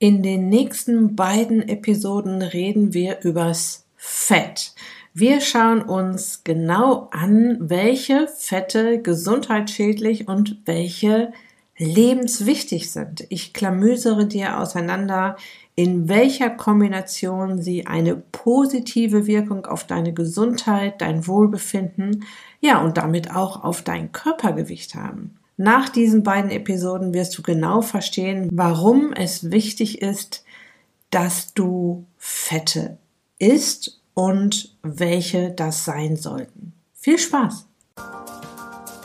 In den nächsten beiden Episoden reden wir übers Fett. Wir schauen uns genau an, welche Fette gesundheitsschädlich und welche lebenswichtig sind. Ich klamüsere dir auseinander, in welcher Kombination sie eine positive Wirkung auf deine Gesundheit, dein Wohlbefinden, ja und damit auch auf dein Körpergewicht haben. Nach diesen beiden Episoden wirst du genau verstehen, warum es wichtig ist, dass du Fette isst und welche das sein sollten. Viel Spaß!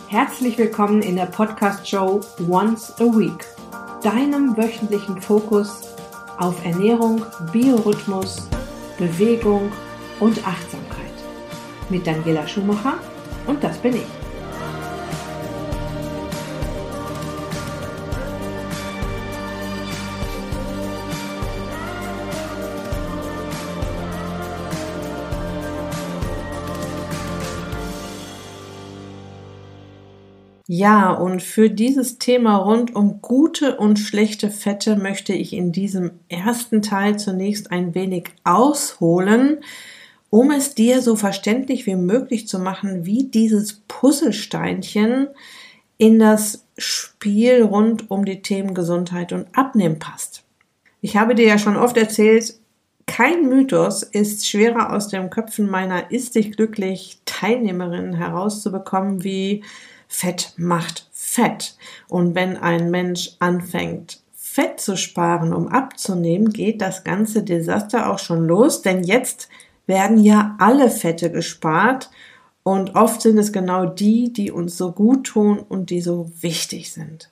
Herzlich willkommen in der Podcast-Show Once a Week, deinem wöchentlichen Fokus auf Ernährung, Biorhythmus, Bewegung und Achtsamkeit. Mit Daniela Schumacher und das bin ich. Ja, und für dieses Thema rund um gute und schlechte Fette möchte ich in diesem ersten Teil zunächst ein wenig ausholen, um es dir so verständlich wie möglich zu machen, wie dieses Puzzlesteinchen in das Spiel rund um die Themen Gesundheit und Abnehmen passt. Ich habe dir ja schon oft erzählt, kein Mythos ist schwerer aus den Köpfen meiner Ist dich glücklich Teilnehmerinnen herauszubekommen wie Fett macht Fett. Und wenn ein Mensch anfängt, Fett zu sparen, um abzunehmen, geht das ganze Desaster auch schon los, denn jetzt werden ja alle Fette gespart und oft sind es genau die, die uns so gut tun und die so wichtig sind.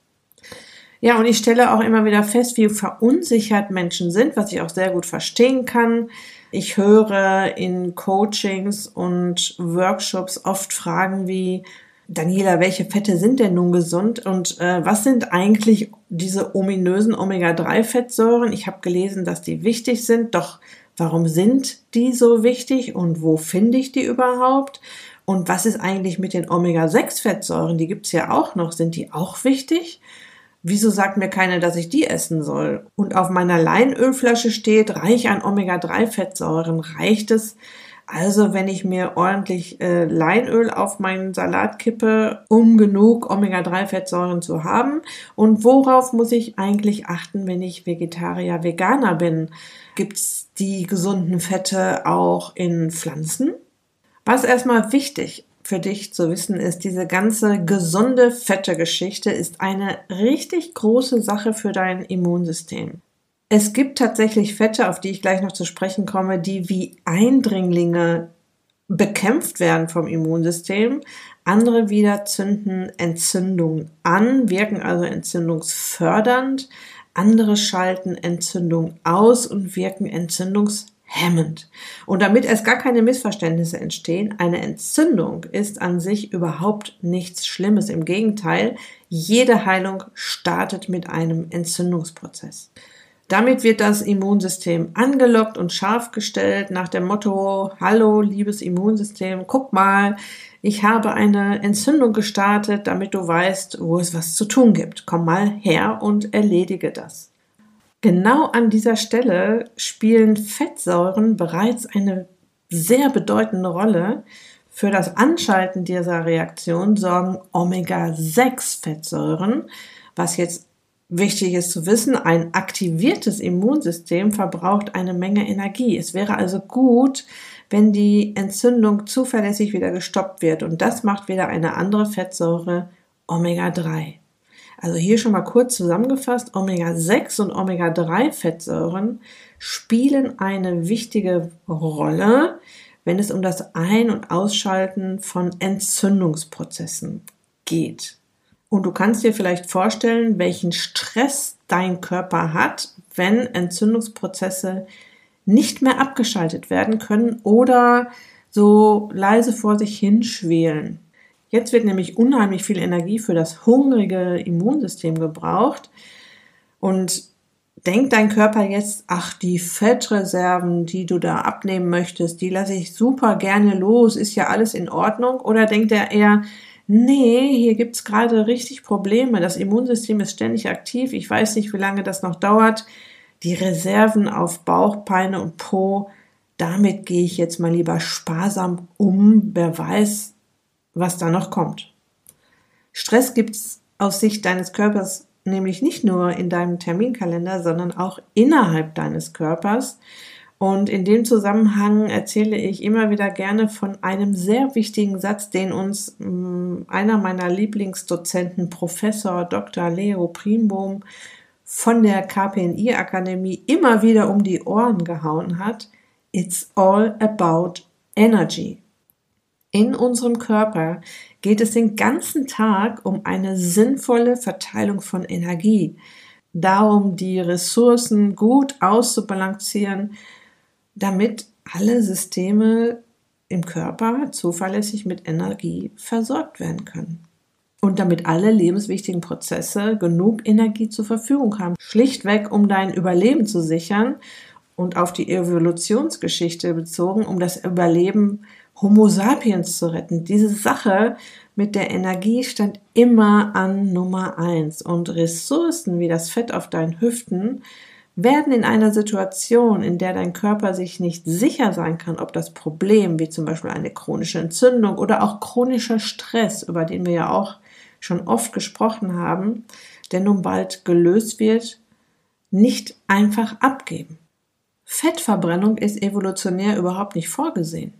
Ja, und ich stelle auch immer wieder fest, wie verunsichert Menschen sind, was ich auch sehr gut verstehen kann. Ich höre in Coachings und Workshops oft Fragen wie, Daniela, welche Fette sind denn nun gesund und äh, was sind eigentlich diese ominösen Omega-3-Fettsäuren? Ich habe gelesen, dass die wichtig sind, doch warum sind die so wichtig und wo finde ich die überhaupt? Und was ist eigentlich mit den Omega-6-Fettsäuren? Die gibt's ja auch noch. Sind die auch wichtig? Wieso sagt mir keiner, dass ich die essen soll? Und auf meiner Leinölflasche steht, reich an Omega-3-Fettsäuren. Reicht es, also wenn ich mir ordentlich äh, Leinöl auf meinen Salat kippe, um genug Omega-3-Fettsäuren zu haben. Und worauf muss ich eigentlich achten, wenn ich Vegetarier, Veganer bin? Gibt's die gesunden Fette auch in Pflanzen? Was erstmal wichtig für dich zu wissen ist, diese ganze gesunde fette Geschichte ist eine richtig große Sache für dein Immunsystem. Es gibt tatsächlich Fette, auf die ich gleich noch zu sprechen komme, die wie Eindringlinge bekämpft werden vom Immunsystem. Andere wieder zünden Entzündung an, wirken also entzündungsfördernd. Andere schalten Entzündung aus und wirken entzündungshemmend. Und damit es gar keine Missverständnisse entstehen, eine Entzündung ist an sich überhaupt nichts Schlimmes. Im Gegenteil, jede Heilung startet mit einem Entzündungsprozess. Damit wird das Immunsystem angelockt und scharf gestellt nach dem Motto, hallo liebes Immunsystem, guck mal, ich habe eine Entzündung gestartet, damit du weißt, wo es was zu tun gibt. Komm mal her und erledige das. Genau an dieser Stelle spielen Fettsäuren bereits eine sehr bedeutende Rolle. Für das Anschalten dieser Reaktion sorgen Omega-6-Fettsäuren, was jetzt Wichtig ist zu wissen, ein aktiviertes Immunsystem verbraucht eine Menge Energie. Es wäre also gut, wenn die Entzündung zuverlässig wieder gestoppt wird. Und das macht wieder eine andere Fettsäure Omega-3. Also hier schon mal kurz zusammengefasst, Omega-6 und Omega-3-Fettsäuren spielen eine wichtige Rolle, wenn es um das Ein- und Ausschalten von Entzündungsprozessen geht. Und du kannst dir vielleicht vorstellen, welchen Stress dein Körper hat, wenn Entzündungsprozesse nicht mehr abgeschaltet werden können oder so leise vor sich hinschwelen. Jetzt wird nämlich unheimlich viel Energie für das hungrige Immunsystem gebraucht. Und denkt dein Körper jetzt, ach, die Fettreserven, die du da abnehmen möchtest, die lasse ich super gerne los, ist ja alles in Ordnung? Oder denkt er eher, nee, hier gibt's gerade richtig Probleme. Das Immunsystem ist ständig aktiv. Ich weiß nicht, wie lange das noch dauert. die Reserven auf Bauch, Beine und Po, damit gehe ich jetzt mal lieber sparsam um. Wer weiß, was da noch kommt. Stress gibt's aus Sicht deines Körpers nämlich nicht nur in deinem Terminkalender, sondern auch innerhalb deines Körpers. Und in dem Zusammenhang erzähle ich immer wieder gerne von einem sehr wichtigen Satz, den uns mm, einer meiner Lieblingsdozenten, Professor Dr. Leo Primbohm von der KPNI Akademie immer wieder um die Ohren gehauen hat. It's all about energy. In unserem Körper geht es den ganzen Tag um eine sinnvolle Verteilung von Energie, darum, die Ressourcen gut auszubalancieren, damit alle Systeme im Körper zuverlässig mit Energie versorgt werden können. Und damit alle lebenswichtigen Prozesse genug Energie zur Verfügung haben. Schlichtweg, um dein Überleben zu sichern und auf die Evolutionsgeschichte bezogen, um das Überleben Homo sapiens zu retten. Diese Sache mit der Energie stand immer an Nummer eins. Und Ressourcen wie das Fett auf deinen Hüften werden in einer Situation, in der dein Körper sich nicht sicher sein kann, ob das Problem, wie zum Beispiel eine chronische Entzündung oder auch chronischer Stress, über den wir ja auch schon oft gesprochen haben, der nun bald gelöst wird, nicht einfach abgeben. Fettverbrennung ist evolutionär überhaupt nicht vorgesehen.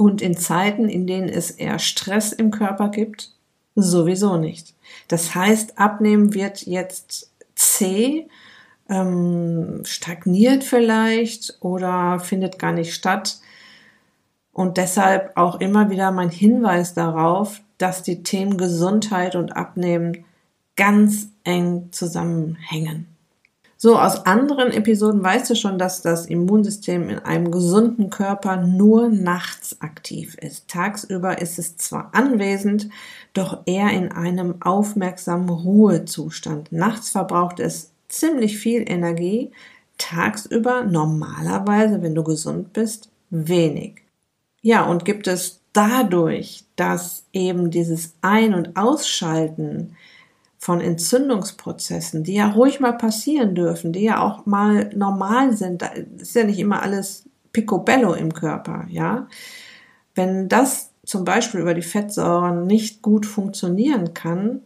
Und in Zeiten, in denen es eher Stress im Körper gibt, sowieso nicht. Das heißt, Abnehmen wird jetzt zäh ähm, stagniert vielleicht oder findet gar nicht statt. Und deshalb auch immer wieder mein Hinweis darauf, dass die Themen Gesundheit und Abnehmen ganz eng zusammenhängen. So, aus anderen Episoden weißt du schon, dass das Immunsystem in einem gesunden Körper nur nachts aktiv ist. Tagsüber ist es zwar anwesend, doch eher in einem aufmerksamen Ruhezustand. Nachts verbraucht es ziemlich viel Energie, tagsüber normalerweise, wenn du gesund bist, wenig. Ja, und gibt es dadurch, dass eben dieses Ein- und Ausschalten von Entzündungsprozessen, die ja ruhig mal passieren dürfen, die ja auch mal normal sind, da ist ja nicht immer alles picobello im Körper, ja. Wenn das zum Beispiel über die Fettsäuren nicht gut funktionieren kann,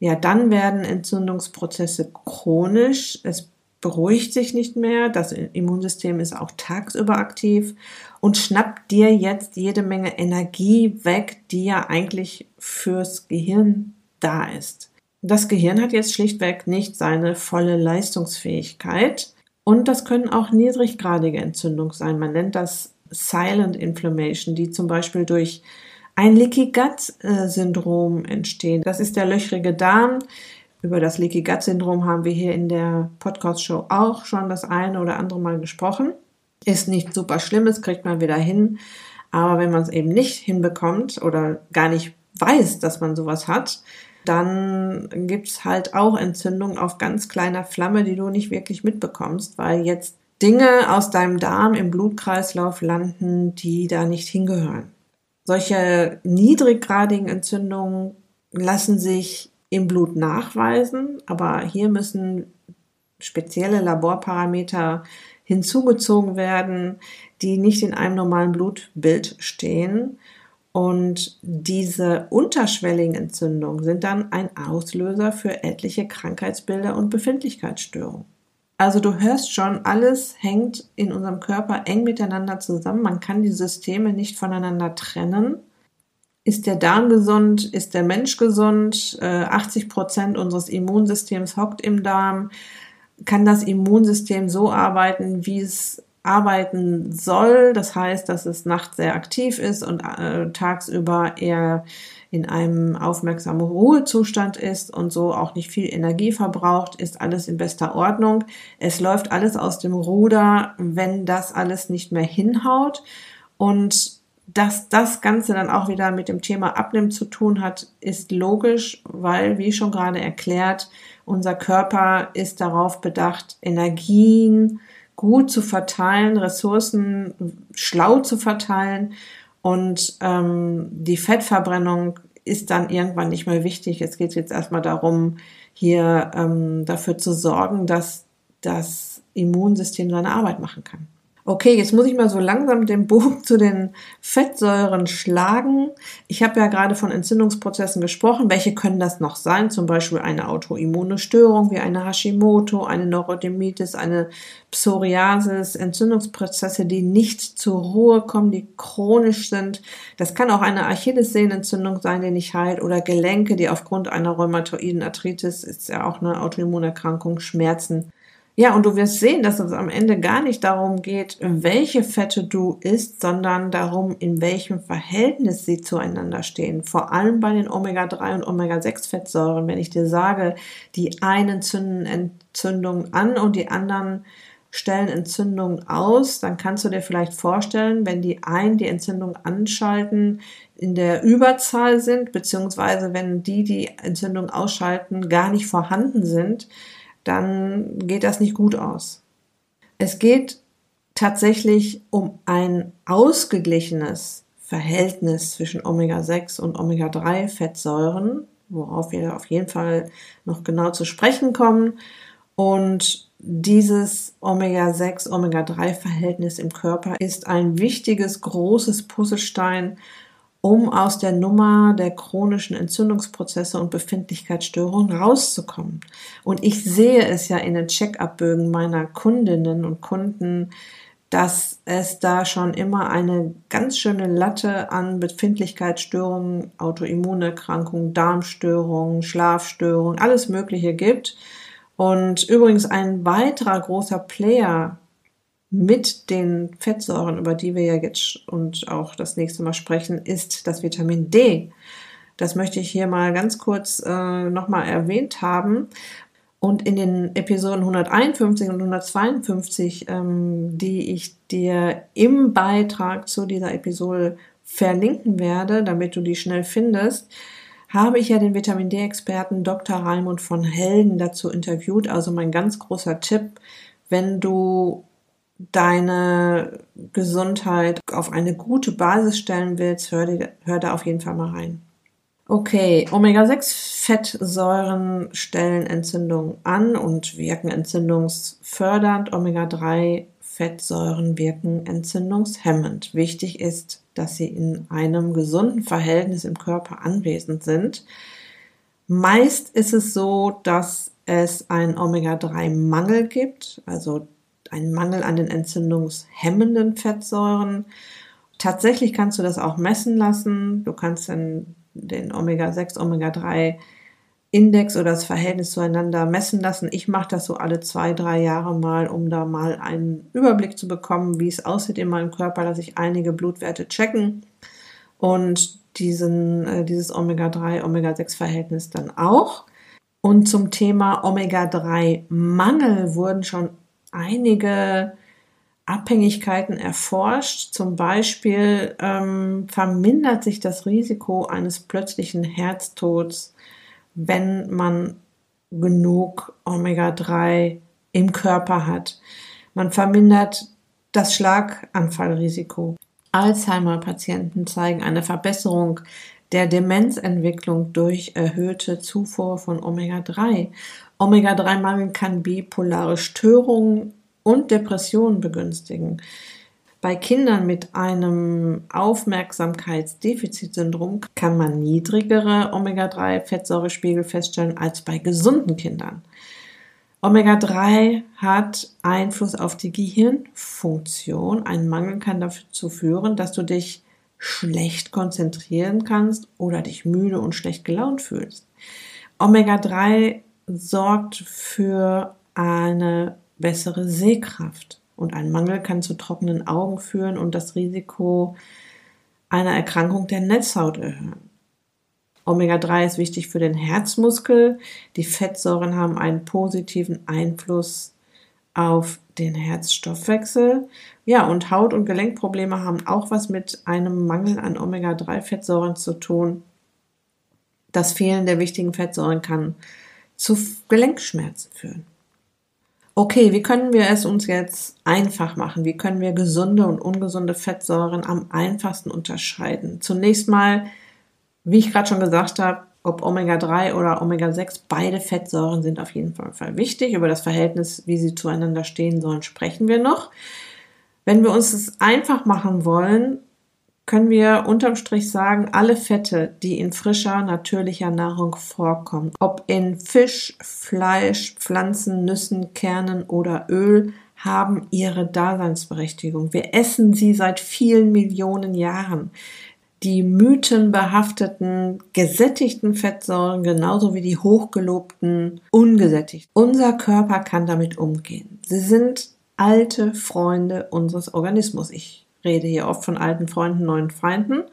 ja, dann werden Entzündungsprozesse chronisch. Es beruhigt sich nicht mehr. Das Immunsystem ist auch tagsüber aktiv und schnappt dir jetzt jede Menge Energie weg, die ja eigentlich fürs Gehirn da ist. Das Gehirn hat jetzt schlichtweg nicht seine volle Leistungsfähigkeit. Und das können auch niedriggradige Entzündungen sein. Man nennt das Silent Inflammation, die zum Beispiel durch ein Leaky Gut Syndrom entstehen. Das ist der löchrige Darm. Über das Leaky Gut Syndrom haben wir hier in der Podcast Show auch schon das eine oder andere Mal gesprochen. Ist nicht super schlimmes, kriegt man wieder hin. Aber wenn man es eben nicht hinbekommt oder gar nicht weiß, dass man sowas hat, dann gibt's halt auch Entzündungen auf ganz kleiner Flamme, die du nicht wirklich mitbekommst, weil jetzt Dinge aus deinem Darm im Blutkreislauf landen, die da nicht hingehören. Solche niedriggradigen Entzündungen lassen sich im Blut nachweisen, aber hier müssen spezielle Laborparameter hinzugezogen werden, die nicht in einem normalen Blutbild stehen. Und diese unterschwelligen Entzündungen sind dann ein Auslöser für etliche Krankheitsbilder und Befindlichkeitsstörungen. Also du hörst schon, alles hängt in unserem Körper eng miteinander zusammen. Man kann die Systeme nicht voneinander trennen. Ist der Darm gesund? Ist der Mensch gesund? 80 äh, Prozent unseres Immunsystems hockt im Darm. Kann das Immunsystem so arbeiten, wie es arbeiten soll? Das heißt, dass es nachts sehr aktiv ist und äh, tagsüber eher in einem aufmerksamen Ruhezustand ist und so auch nicht viel Energie verbraucht, ist alles in bester Ordnung. Es läuft alles aus dem Ruder, wenn das alles nicht mehr hinhaut. Und dass das Ganze dann auch wieder mit dem Thema Abnehmen zu tun hat, ist logisch, weil, wie schon gerade erklärt, unser Körper ist darauf bedacht, Energien gut zu verteilen, Ressourcen schlau zu verteilen und ähm, die Fettverbrennung ist dann irgendwann nicht mehr wichtig. Es geht jetzt erstmal darum, hier ähm, dafür zu sorgen, dass das Immunsystem seine Arbeit machen kann. Okay, jetzt muss ich mal so langsam den Bogen zu den Fettsäuren schlagen. Ich habe ja gerade von Entzündungsprozessen gesprochen. Welche können das noch sein? Zum Beispiel eine autoimmune Störung wie eine Hashimoto, eine Neurodermitis, eine Psoriasis, Entzündungsprozesse, die nicht zur Ruhe kommen, die chronisch sind. Das kann auch eine Achillessehnenentzündung sein, die nicht heilt, oder Gelenke, die aufgrund einer rheumatoiden Arthritis, ist ja auch eine Autoimmunerkrankung, Schmerzen ja, und du wirst sehen, dass es am Ende gar nicht darum geht, welche Fette du isst, sondern darum, in welchem Verhältnis sie zueinander stehen. Vor allem bei den Omega-3 und Omega-6-Fettsäuren. Wenn ich dir sage, die einen zünden Entzündungen an und die anderen stellen Entzündungen aus, dann kannst du dir vielleicht vorstellen, wenn die einen die Entzündung anschalten, in der Überzahl sind, beziehungsweise wenn die die Entzündung ausschalten, gar nicht vorhanden sind, dann geht das nicht gut aus. Es geht tatsächlich um ein ausgeglichenes Verhältnis zwischen Omega-6 und Omega-3-Fettsäuren, worauf wir auf jeden Fall noch genau zu sprechen kommen. Und dieses Omega-6, Omega-3-Verhältnis im Körper ist ein wichtiges, großes Puzzlestein, um aus der Nummer der chronischen Entzündungsprozesse und Befindlichkeitsstörungen rauszukommen. Und ich sehe es ja in den Check-up-Bögen meiner Kundinnen und Kunden, dass es da schon immer eine ganz schöne Latte an Befindlichkeitsstörungen, Autoimmunerkrankungen, Darmstörungen, Schlafstörungen, alles Mögliche gibt. Und übrigens ein weiterer großer Player mit den Fettsäuren, über die wir ja jetzt und auch das nächste Mal sprechen, ist das Vitamin D. Das möchte ich hier mal ganz kurz äh, nochmal erwähnt haben. Und in den Episoden 151 und 152, ähm, die ich dir im Beitrag zu dieser Episode verlinken werde, damit du die schnell findest, habe ich ja den Vitamin D-Experten Dr. Raimund von Helden dazu interviewt. Also mein ganz großer Tipp, wenn du deine Gesundheit auf eine gute Basis stellen willst, hör, die, hör da auf jeden Fall mal rein. Okay, Omega-6-Fettsäuren stellen Entzündungen an und wirken entzündungsfördernd. Omega-3-Fettsäuren wirken entzündungshemmend. Wichtig ist, dass sie in einem gesunden Verhältnis im Körper anwesend sind. Meist ist es so, dass es einen Omega-3-Mangel gibt, also ein Mangel an den entzündungshemmenden Fettsäuren. Tatsächlich kannst du das auch messen lassen. Du kannst dann den Omega-6, Omega-3 Index oder das Verhältnis zueinander messen lassen. Ich mache das so alle zwei, drei Jahre mal, um da mal einen Überblick zu bekommen, wie es aussieht in meinem Körper, dass ich einige Blutwerte checken und diesen, äh, dieses Omega-3, Omega-6 Verhältnis dann auch. Und zum Thema Omega-3-Mangel wurden schon einige Abhängigkeiten erforscht. Zum Beispiel ähm, vermindert sich das Risiko eines plötzlichen Herztods, wenn man genug Omega-3 im Körper hat. Man vermindert das Schlaganfallrisiko. Alzheimer-Patienten zeigen eine Verbesserung der Demenzentwicklung durch erhöhte Zufuhr von Omega-3. Omega-3-Mangel kann bipolare Störungen und Depressionen begünstigen. Bei Kindern mit einem Aufmerksamkeitsdefizitsyndrom kann man niedrigere Omega-3-Fettsäurespiegel feststellen als bei gesunden Kindern. Omega-3 hat Einfluss auf die Gehirnfunktion. Ein Mangel kann dazu führen, dass du dich schlecht konzentrieren kannst oder dich müde und schlecht gelaunt fühlst. Omega-3 sorgt für eine bessere Sehkraft und ein Mangel kann zu trockenen Augen führen und das Risiko einer Erkrankung der Netzhaut erhöhen. Omega-3 ist wichtig für den Herzmuskel. Die Fettsäuren haben einen positiven Einfluss auf den Herzstoffwechsel. Ja, und Haut- und Gelenkprobleme haben auch was mit einem Mangel an Omega-3-Fettsäuren zu tun. Das Fehlen der wichtigen Fettsäuren kann zu Gelenkschmerzen führen. Okay, wie können wir es uns jetzt einfach machen? Wie können wir gesunde und ungesunde Fettsäuren am einfachsten unterscheiden? Zunächst mal, wie ich gerade schon gesagt habe, ob Omega-3 oder Omega-6, beide Fettsäuren sind auf jeden Fall wichtig. Über das Verhältnis, wie sie zueinander stehen sollen, sprechen wir noch. Wenn wir uns das einfach machen wollen, können wir unterm Strich sagen, alle Fette, die in frischer, natürlicher Nahrung vorkommen, ob in Fisch, Fleisch, Pflanzen, Nüssen, Kernen oder Öl, haben ihre Daseinsberechtigung. Wir essen sie seit vielen Millionen Jahren die mythenbehafteten, gesättigten Fettsäuren genauso wie die hochgelobten, ungesättigten. Unser Körper kann damit umgehen. Sie sind alte Freunde unseres Organismus. Ich rede hier oft von alten Freunden, neuen Feinden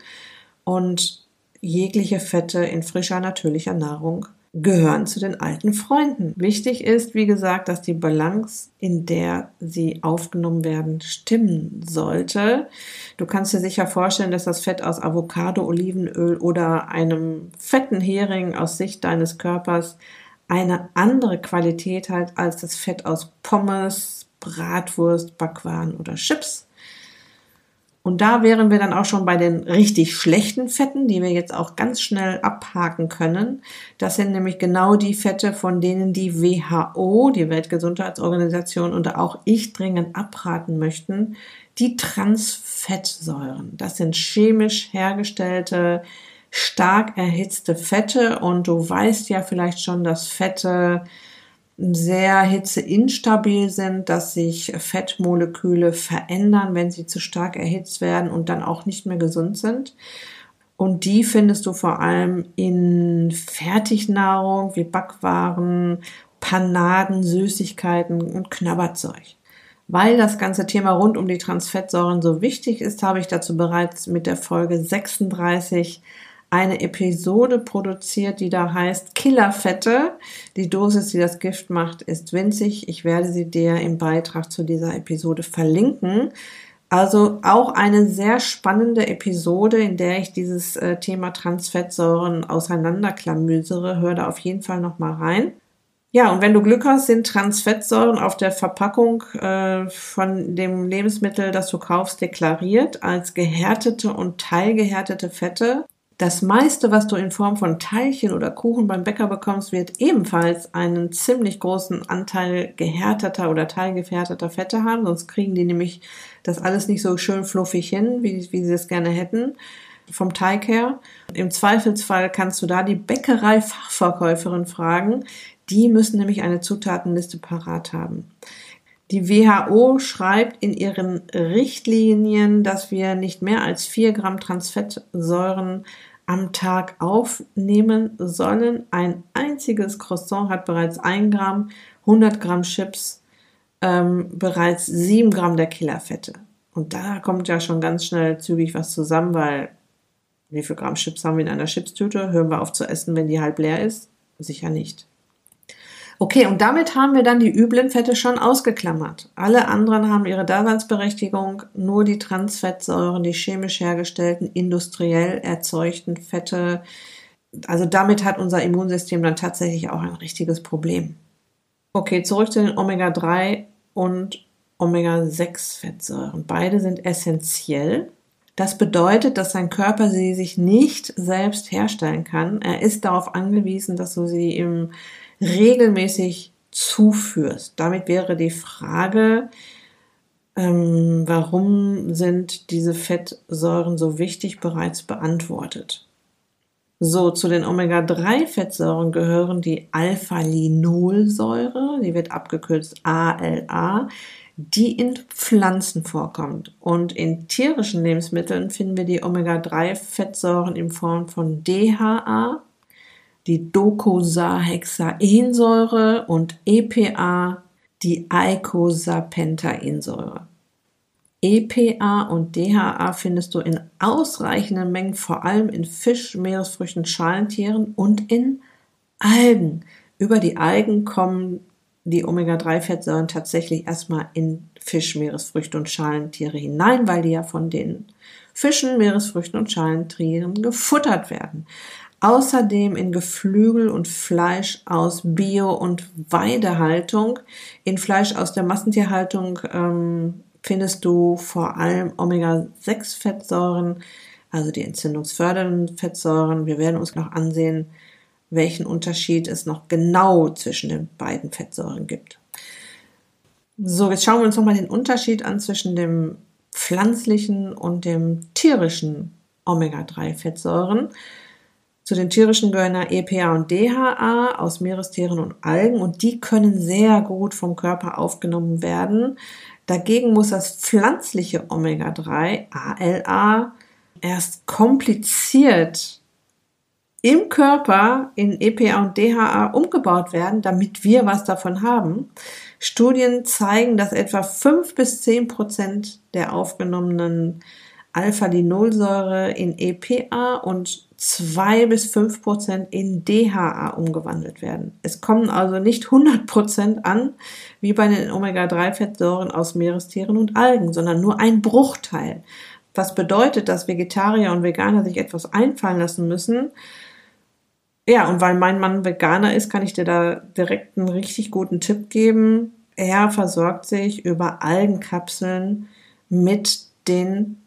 und jegliche Fette in frischer, natürlicher Nahrung gehören zu den alten Freunden. Wichtig ist, wie gesagt, dass die Balance, in der sie aufgenommen werden, stimmen sollte. Du kannst dir sicher vorstellen, dass das Fett aus Avocado, Olivenöl oder einem fetten Hering aus Sicht deines Körpers eine andere Qualität hat als das Fett aus Pommes, Bratwurst, Backwaren oder Chips. Und da wären wir dann auch schon bei den richtig schlechten Fetten, die wir jetzt auch ganz schnell abhaken können. Das sind nämlich genau die Fette, von denen die WHO, die Weltgesundheitsorganisation und auch ich dringend abraten möchten. Die Transfettsäuren. Das sind chemisch hergestellte, stark erhitzte Fette und du weißt ja vielleicht schon, dass Fette sehr hitzeinstabil sind, dass sich Fettmoleküle verändern, wenn sie zu stark erhitzt werden und dann auch nicht mehr gesund sind. Und die findest du vor allem in Fertignahrung wie Backwaren, Panaden, Süßigkeiten und Knabberzeug. Weil das ganze Thema rund um die Transfettsäuren so wichtig ist, habe ich dazu bereits mit der Folge 36 eine Episode produziert, die da heißt Killerfette. Die Dosis, die das Gift macht, ist winzig. Ich werde sie dir im Beitrag zu dieser Episode verlinken. Also auch eine sehr spannende Episode, in der ich dieses äh, Thema Transfettsäuren auseinanderklamüsere. Hör da auf jeden Fall noch mal rein. Ja, und wenn du Glück hast, sind Transfettsäuren auf der Verpackung äh, von dem Lebensmittel, das du kaufst, deklariert als gehärtete und teilgehärtete Fette. Das meiste, was du in Form von Teilchen oder Kuchen beim Bäcker bekommst, wird ebenfalls einen ziemlich großen Anteil gehärteter oder teilgefärteter Fette haben, sonst kriegen die nämlich das alles nicht so schön fluffig hin, wie, wie sie es gerne hätten vom Teig her. Im Zweifelsfall kannst du da die Bäckerei-Fachverkäuferin fragen. Die müssen nämlich eine Zutatenliste parat haben. Die WHO schreibt in ihren Richtlinien, dass wir nicht mehr als vier Gramm Transfettsäuren am Tag aufnehmen sollen. Ein einziges Croissant hat bereits 1 Gramm, 100 Gramm Chips ähm, bereits 7 Gramm der Killerfette. Und da kommt ja schon ganz schnell zügig was zusammen, weil wie viel Gramm Chips haben wir in einer Chipstüte? Hören wir auf zu essen, wenn die halb leer ist? Sicher nicht. Okay, und damit haben wir dann die üblen Fette schon ausgeklammert. Alle anderen haben ihre Daseinsberechtigung, nur die Transfettsäuren, die chemisch hergestellten, industriell erzeugten Fette. Also damit hat unser Immunsystem dann tatsächlich auch ein richtiges Problem. Okay, zurück zu den Omega-3 und Omega-6-Fettsäuren. Beide sind essentiell. Das bedeutet, dass dein Körper sie sich nicht selbst herstellen kann. Er ist darauf angewiesen, dass du sie im regelmäßig zuführst. Damit wäre die Frage, ähm, warum sind diese Fettsäuren so wichtig, bereits beantwortet. So, zu den Omega-3-Fettsäuren gehören die Alpha-Linolsäure, die wird abgekürzt ALA, die in Pflanzen vorkommt. Und in tierischen Lebensmitteln finden wir die Omega-3-Fettsäuren in Form von DHA, die Docosahexaensäure und EPA, die Eicosapentaensäure. EPA und DHA findest du in ausreichenden Mengen vor allem in Fisch, Meeresfrüchten, Schalentieren und in Algen. Über die Algen kommen die Omega-3-Fettsäuren tatsächlich erstmal in Fisch, Meeresfrüchte und Schalentiere hinein, weil die ja von den Fischen, Meeresfrüchten und Schalentieren gefuttert werden. Außerdem in Geflügel und Fleisch aus Bio- und Weidehaltung. In Fleisch aus der Massentierhaltung ähm, findest du vor allem Omega-6-Fettsäuren, also die entzündungsfördernden Fettsäuren. Wir werden uns noch ansehen, welchen Unterschied es noch genau zwischen den beiden Fettsäuren gibt. So, jetzt schauen wir uns nochmal den Unterschied an zwischen dem pflanzlichen und dem tierischen Omega-3-Fettsäuren. Zu den tierischen gehören EPA und DHA aus Meerestieren und Algen und die können sehr gut vom Körper aufgenommen werden. Dagegen muss das pflanzliche Omega-3, ALA, erst kompliziert im Körper in EPA und DHA umgebaut werden, damit wir was davon haben. Studien zeigen, dass etwa 5 bis 10 Prozent der aufgenommenen Alpha-Linolsäure in EPA und 2 bis 5 Prozent in DHA umgewandelt werden. Es kommen also nicht 100 Prozent an, wie bei den Omega-3-Fettsäuren aus Meerestieren und Algen, sondern nur ein Bruchteil. Was bedeutet, dass Vegetarier und Veganer sich etwas einfallen lassen müssen, ja, und weil mein Mann Veganer ist, kann ich dir da direkt einen richtig guten Tipp geben. Er versorgt sich über Algenkapseln mit den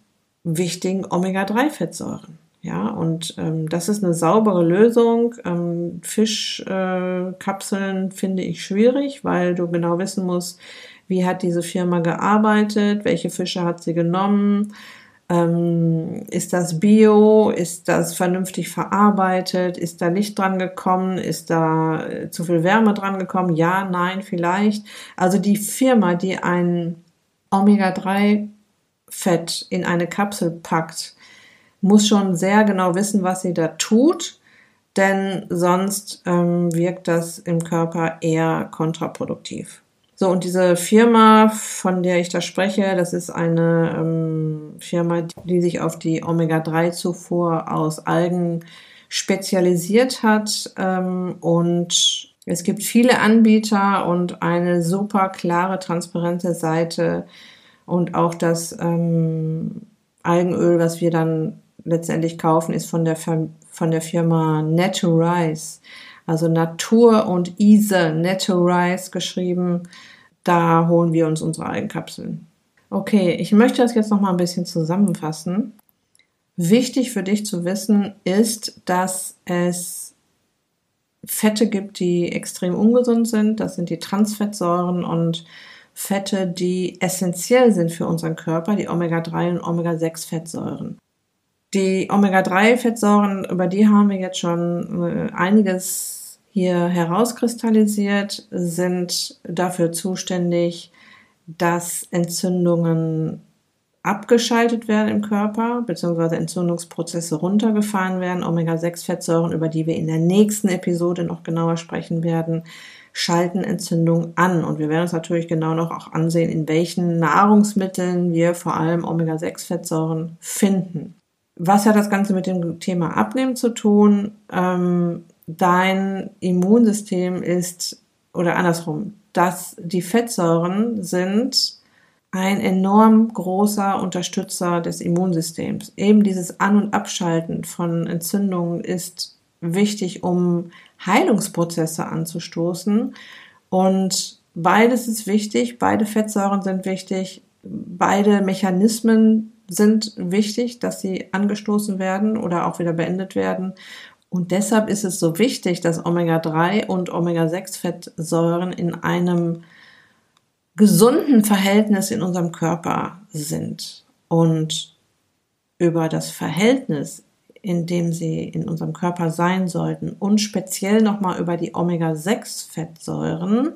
wichtigen Omega-3-Fettsäuren. Ja, und ähm, das ist eine saubere Lösung. Ähm, Fischkapseln äh, finde ich schwierig, weil du genau wissen musst, wie hat diese Firma gearbeitet, welche Fische hat sie genommen, ähm, ist das bio, ist das vernünftig verarbeitet, ist da Licht dran gekommen, ist da äh, zu viel Wärme dran gekommen, ja, nein, vielleicht. Also die Firma, die ein Omega-3 Fett in eine Kapsel packt, muss schon sehr genau wissen, was sie da tut, denn sonst ähm, wirkt das im Körper eher kontraproduktiv. So, und diese Firma, von der ich da spreche, das ist eine ähm, Firma, die sich auf die Omega-3-Zufuhr aus Algen spezialisiert hat. Ähm, und es gibt viele Anbieter und eine super klare, transparente Seite, und auch das ähm, Algenöl, was wir dann letztendlich kaufen, ist von der, von der Firma Naturize also Natur und Ise, Naturize geschrieben. Da holen wir uns unsere Eigenkapseln. Okay, ich möchte das jetzt noch mal ein bisschen zusammenfassen. Wichtig für dich zu wissen ist, dass es Fette gibt, die extrem ungesund sind. Das sind die Transfettsäuren und Fette, die essentiell sind für unseren Körper, die Omega-3 und Omega-6-Fettsäuren. Die Omega-3-Fettsäuren, über die haben wir jetzt schon äh, einiges hier herauskristallisiert, sind dafür zuständig, dass Entzündungen abgeschaltet werden im Körper, beziehungsweise Entzündungsprozesse runtergefahren werden. Omega-6-Fettsäuren, über die wir in der nächsten Episode noch genauer sprechen werden, schalten Entzündungen an. Und wir werden uns natürlich genau noch auch ansehen, in welchen Nahrungsmitteln wir vor allem Omega-6-Fettsäuren finden. Was hat das Ganze mit dem Thema Abnehmen zu tun? Ähm, dein Immunsystem ist, oder andersrum, dass die Fettsäuren sind ein enorm großer Unterstützer des Immunsystems. Eben dieses An- und Abschalten von Entzündungen ist wichtig, um Heilungsprozesse anzustoßen. Und beides ist wichtig, beide Fettsäuren sind wichtig, beide Mechanismen sind wichtig, dass sie angestoßen werden oder auch wieder beendet werden. Und deshalb ist es so wichtig, dass Omega-3 und Omega-6-Fettsäuren in einem gesunden Verhältnis in unserem Körper sind. Und über das Verhältnis, in dem sie in unserem Körper sein sollten und speziell nochmal über die Omega-6-Fettsäuren,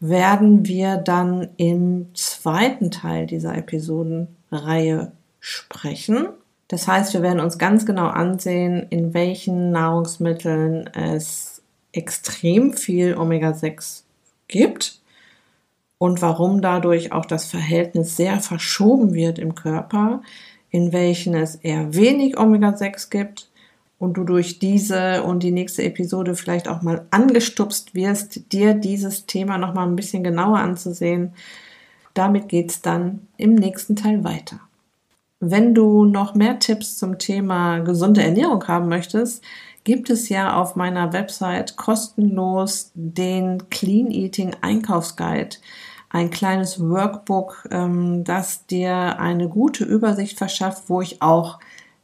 werden wir dann im zweiten Teil dieser Episodenreihe sprechen. Das heißt, wir werden uns ganz genau ansehen, in welchen Nahrungsmitteln es extrem viel Omega-6 gibt und warum dadurch auch das Verhältnis sehr verschoben wird im Körper, in welchen es eher wenig Omega-6 gibt und du durch diese und die nächste Episode vielleicht auch mal angestupst wirst, dir dieses Thema noch mal ein bisschen genauer anzusehen. Damit geht's dann im nächsten Teil weiter. Wenn du noch mehr Tipps zum Thema gesunde Ernährung haben möchtest, gibt es ja auf meiner Website kostenlos den Clean Eating Einkaufsguide. Ein kleines Workbook, ähm, das dir eine gute Übersicht verschafft, wo ich auch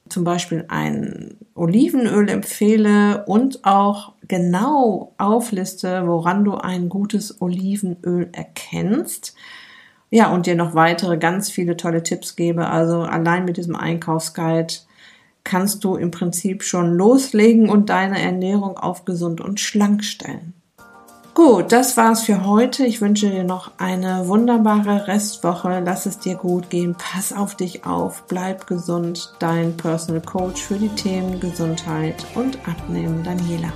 zum Beispiel ein Olivenöl empfehle und auch genau aufliste, woran du ein gutes Olivenöl erkennst. Ja, und dir noch weitere ganz viele tolle Tipps gebe. Also allein mit diesem Einkaufsguide kannst du im Prinzip schon loslegen und deine Ernährung auf gesund und schlank stellen. Gut, das war's für heute. Ich wünsche dir noch eine wunderbare Restwoche. Lass es dir gut gehen. Pass auf dich auf. Bleib gesund. Dein Personal Coach für die Themen Gesundheit und Abnehmen, Daniela.